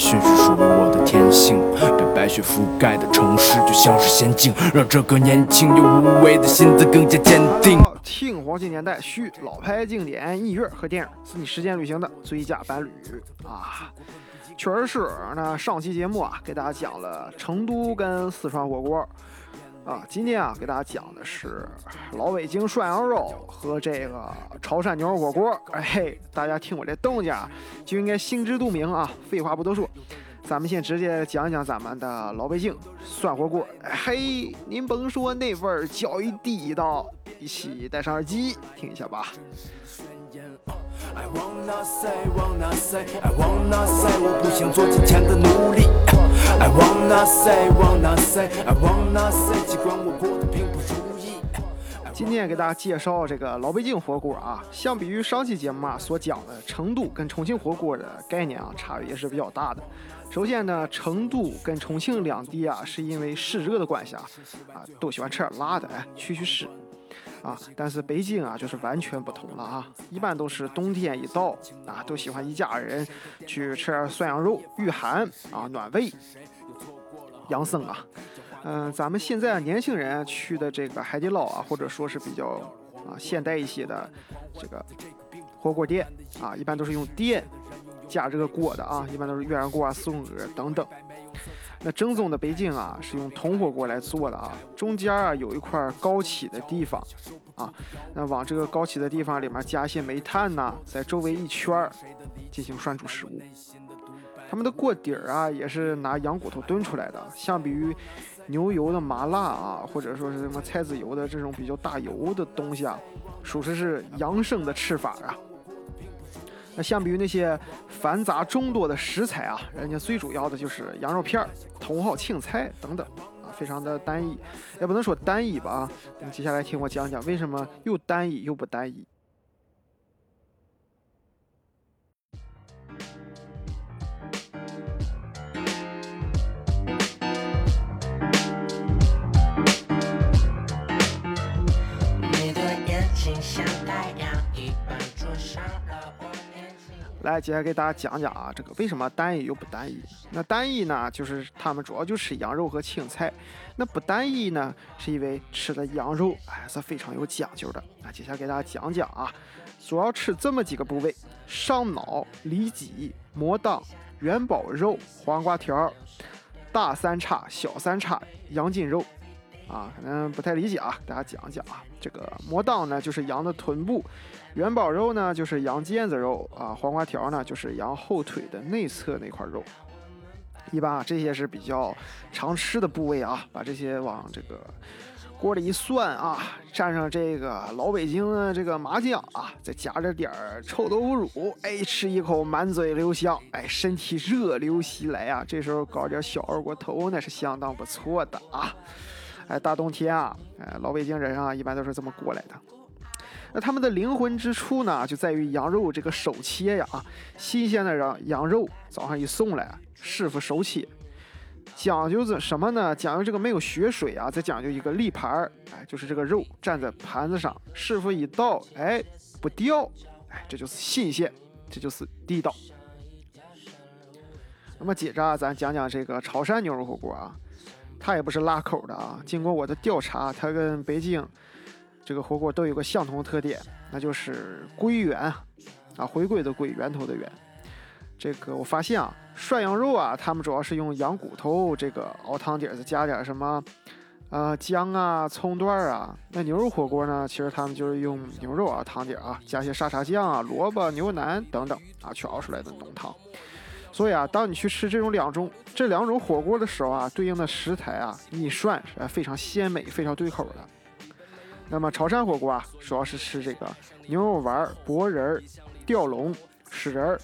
讯是属于我的天性。被白雪覆盖的城市就像是仙境，让这个年轻又无畏的心子更加坚定。听黄金年代，续老牌经典音乐和电影，是你时间旅行的最佳伴侣啊！确实是，那上期节目啊，给大家讲了成都跟四川火锅。啊，今天啊，给大家讲的是老北京涮羊肉和这个潮汕牛肉火锅。哎，大家听我这动静，就应该心知肚明啊。废话不多说，咱们先直接讲讲咱们的老北京涮火锅。嘿，您甭说那味儿脚一地道，一起戴上耳机听一下吧。I wanna say, wanna say, I wanna say，我不想做金钱的奴隶。I wanna say, wanna say, I wanna say，尽管我过得并不如意。今天给大家介绍这个老北京火锅啊，相比于上期节目啊所讲的成都跟重庆火锅的概念啊，差别也是比较大的。首先呢，成都跟重庆两地啊，是因为湿热的关系啊，啊都喜欢吃点辣的，哎，去去湿。啊，但是北京啊，就是完全不同了啊！一般都是冬天一到啊，都喜欢一家人去吃点涮羊肉御寒啊，暖胃养生啊。嗯，咱们现在年轻人去的这个海底捞啊，或者说是比较啊现代一些的这个火锅店啊，一般都是用电加这个锅的啊，一般都是鸳鸯锅啊、四重阁等等。那正宗的北京啊，是用铜火锅来做的啊，中间啊有一块高起的地方啊，那往这个高起的地方里面加一些煤炭呐，在周围一圈儿进行涮煮食物。他们的锅底儿啊，也是拿羊骨头炖出来的，相比于牛油的麻辣啊，或者说是什么菜籽油的这种比较大油的东西啊，属实是养生的吃法啊。那相比于那些繁杂众多的食材啊，人家最主要的就是羊肉片儿、茼蒿、青菜等等啊，非常的单一，也不能说单一吧啊。那接下来听我讲讲为什么又单一又不单一。来，接下来给大家讲讲啊，这个为什么单一又不单一？那单一呢，就是他们主要就吃羊肉和青菜；那不单一呢，是因为吃的羊肉还是非常有讲究的。那接下来给大家讲讲啊，主要吃这么几个部位：上脑、里脊、魔档、元宝肉、黄瓜条、大三叉、小三叉、羊筋肉。啊，可能不太理解啊，给大家讲一讲啊。这个魔档呢，就是羊的臀部；元宝肉呢，就是羊腱子肉啊；黄瓜条呢，就是羊后腿的内侧那块肉。一般啊，这些是比较常吃的部位啊。把这些往这个锅里一涮啊，蘸上这个老北京的这个麻酱啊，再加着点儿臭豆腐乳，哎，吃一口满嘴留香，哎，身体热流袭来啊。这时候搞点小二锅头，那是相当不错的啊。哎，大冬天啊，哎，老北京人啊，一般都是这么过来的。那他们的灵魂之处呢，就在于羊肉这个手切呀，啊，新鲜的羊羊肉早上一送来，师傅手切，讲究是什么呢？讲究这个没有血水啊，再讲究一个立盘儿，哎，就是这个肉站在盘子上，师傅一倒，哎，不掉，哎，这就是新鲜，这就是地道。那么接着啊，咱讲讲这个潮汕牛肉火锅啊。它也不是辣口的啊。经过我的调查，它跟北京这个火锅都有个相同的特点，那就是归源啊，回归的归，源头的源。这个我发现啊，涮羊肉啊，他们主要是用羊骨头这个熬汤底儿，再加点什么呃姜啊、葱段啊。那牛肉火锅呢，其实他们就是用牛肉啊汤底儿啊，加些沙茶酱啊、萝卜、牛腩等等啊，去熬出来的浓汤。所以啊，当你去吃这种两种这两种火锅的时候啊，对应的食材啊，一涮是非常鲜美、非常对口的。那么潮汕火锅啊，主要是吃这个牛肉丸、薄仁、吊龙、柿仁、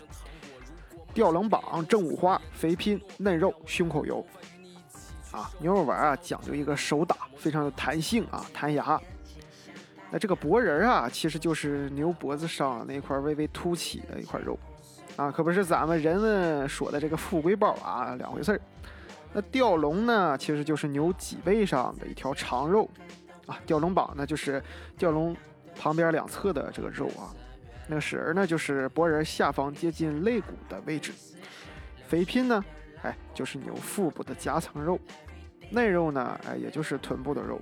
吊龙膀、正五花、肥拼、嫩肉、胸口油。啊，牛肉丸啊，讲究一个手打，非常有弹性啊，弹牙。那这个薄仁啊，其实就是牛脖子上那块微微凸起的一块肉。啊，可不是咱们人们说的这个富贵包啊，两回事儿。那吊龙呢，其实就是牛脊背上的一条长肉啊。吊龙膀呢，就是吊龙旁边两侧的这个肉啊。那个舌儿呢，就是脖仁下方接近肋骨的位置。肥拼呢，哎，就是牛腹部的夹层肉；内肉呢，哎，也就是臀部的肉。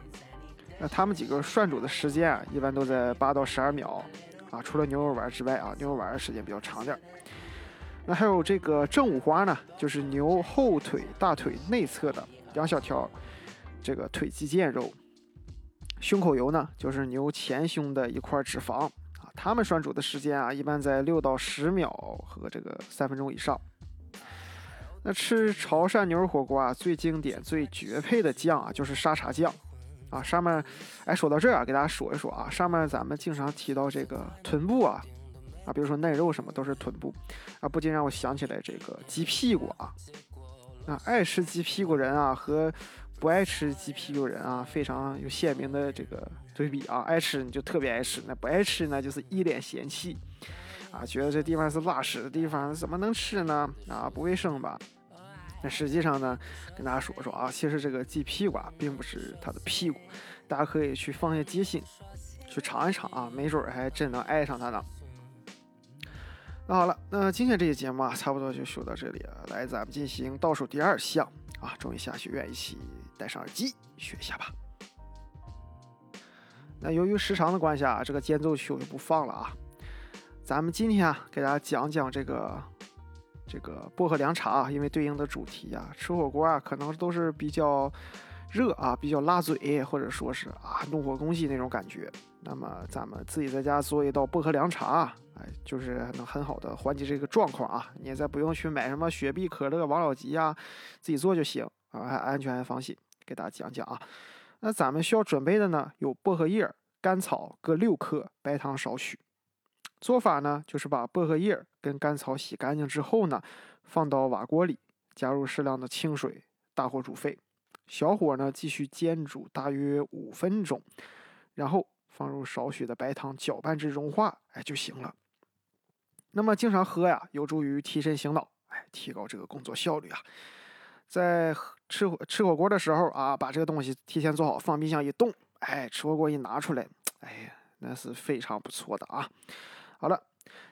那它们几个涮煮的时间啊，一般都在八到十二秒啊。除了牛肉丸之外啊，牛肉丸的时间比较长点儿。那还有这个正五花呢，就是牛后腿、大腿内侧的两小条这个腿肌腱肉。胸口油呢，就是牛前胸的一块脂肪啊。它们涮煮的时间啊，一般在六到十秒和这个三分钟以上。那吃潮汕牛肉火锅啊，最经典、最绝配的酱啊，就是沙茶酱。啊，上面，哎，说到这儿啊，给大家说一说啊，上面咱们经常提到这个臀部啊，啊，比如说耐肉什么都是臀部，啊，不禁让我想起来这个鸡屁股啊，啊，爱吃鸡屁股人啊和不爱吃鸡屁股人啊，非常有鲜明的这个对比啊，爱吃你就特别爱吃，那不爱吃呢就是一脸嫌弃，啊，觉得这地方是拉屎的地方，怎么能吃呢？啊，不卫生吧？那实际上呢，跟大家说说啊，其实这个鸡屁股啊，并不是它的屁股，大家可以去放下戒心，去尝一尝啊，没准还真能爱上它呢。那好了，那今天这期节目啊，差不多就说到这里了。来，咱们进行倒数第二项啊，终于下学院一起戴上耳机学一下吧。那由于时长的关系啊，这个间奏曲我就不放了啊。咱们今天啊，给大家讲讲这个。这个薄荷凉茶啊，因为对应的主题啊，吃火锅啊，可能都是比较热啊，比较辣嘴，或者说是啊怒火攻心那种感觉。那么咱们自己在家做一道薄荷凉茶，哎，就是能很好的缓解这个状况啊。你也再不用去买什么雪碧、可乐、王老吉啊，自己做就行啊，还安全还放心。给大家讲讲啊，那咱们需要准备的呢，有薄荷叶、甘草各六克，白糖少许。做法呢，就是把薄荷叶跟甘草洗干净之后呢，放到瓦锅里，加入适量的清水，大火煮沸，小火呢继续煎煮大约五分钟，然后放入少许的白糖搅拌至融化，哎就行了。那么经常喝呀，有助于提神醒脑，哎，提高这个工作效率啊。在吃火吃火锅的时候啊，把这个东西提前做好，放冰箱一冻，哎，吃火锅一拿出来，哎呀，那是非常不错的啊。好了，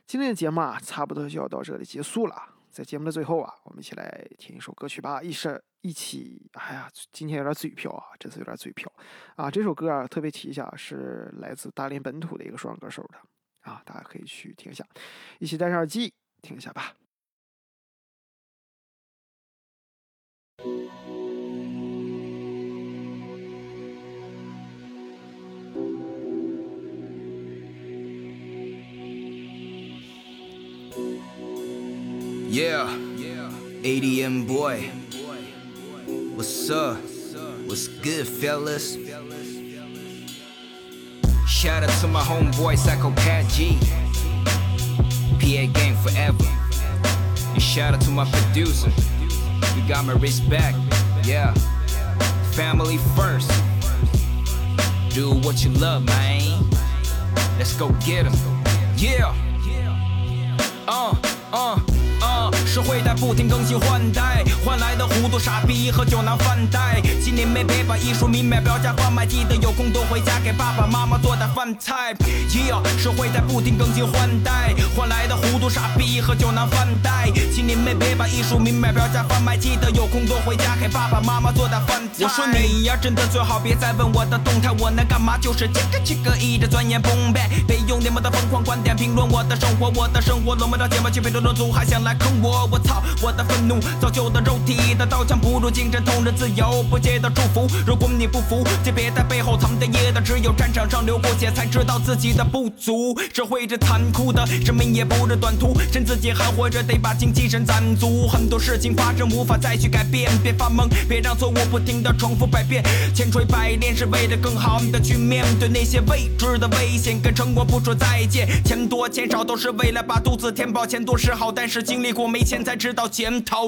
今天的节目啊，差不多就要到这里结束了。在节目的最后啊，我们一起来听一首歌曲吧。一是一起，哎呀，今天有点嘴瓢啊，这次有点嘴瓢啊。这首歌啊，特别提一下，是来自大连本土的一个说唱歌手的啊，大家可以去听一下。一起戴上耳机听一下吧。Yeah, ADM boy. What's up? What's good, fellas? Shout out to my homeboy Psychopath G. PA gang forever. And shout out to my producer. You got my respect. Yeah. Family first. Do what you love, man. Let's go get 'em. Yeah. Uh, uh. 社会在不停更新换代，换来的糊涂傻逼和酒囊饭袋。今年没别把艺术明码标价贩卖，记得有空多回家给爸爸妈妈做点饭菜。Yeah，社会在不停更新换代，换来的糊涂傻逼和酒囊饭袋。今年没别把艺术明码标价贩卖，记得有空多回家给爸爸妈妈做点饭菜。我说你呀，真的最好别再问我的动态，我能干嘛？就是七个七个一的钻研崩呗，别用你们的疯狂观点评论我的生活，我的生活轮不到节目去被多种族，还想来坑我。我操！我的愤怒造就的肉体的刀枪不入，精神同着自由不解的祝福。如果你不服，就别在背后藏的掖的，只有战场上流过血，才知道自己的不足。社会这残酷的，生命也不是短途，趁自己还活着，得把精气神攒足。很多事情发生无法再去改变，别发懵，别让错误不停的重复百遍。千锤百炼是为了更好的去面对那些未知的危险，跟成果不说再见。钱多钱少都是为了把肚子填饱，钱多是好，但是经历过没。钱才知道检讨。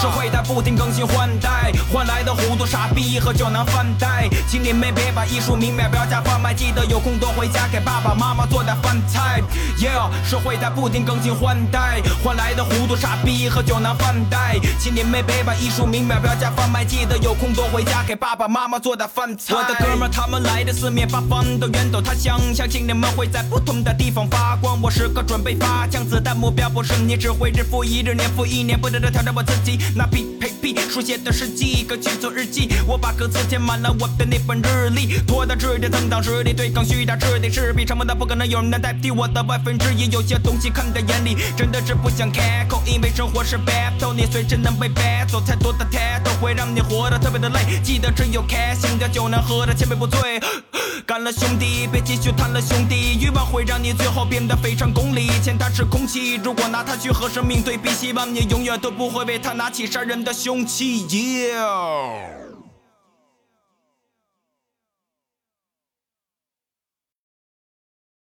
社会在不停更新换代，换来的糊涂傻逼和酒囊饭袋。请你们别把艺术明码标价贩卖，记得有空多回家给爸爸妈妈做点饭菜。Yeah，社会在不停更新换代，换来的糊涂傻逼和酒囊饭袋。请你们别把艺术明码标价贩卖，记得有空多回家给爸爸妈妈做点饭菜。我的哥们他们来的四面八方的远走，他乡相信你们会在不同的地方发光。我时刻准备发枪子弹，目标不是你，只会。会日复一日，年复一年，不断的挑战我自己。拿笔配笔书写的诗几歌曲做日记，我把歌词填满了我的那本日历。拖沓质地，增长实力，对抗虚假质地，势必沉默的不可能有人能代替我的万分之一。有些东西看在眼里，真的是不想开口，因为生活是 battle，你随时能被 battle。太多的 title 会让你活得特别的累，记得只有开心的酒能喝得千杯不醉。干了兄弟，别继续谈了兄弟，欲望会让你最后变得非常功利。钱它是空气，如果拿它去和生命对比，希望你永远都不会为它拿起杀人的凶器。Yeah。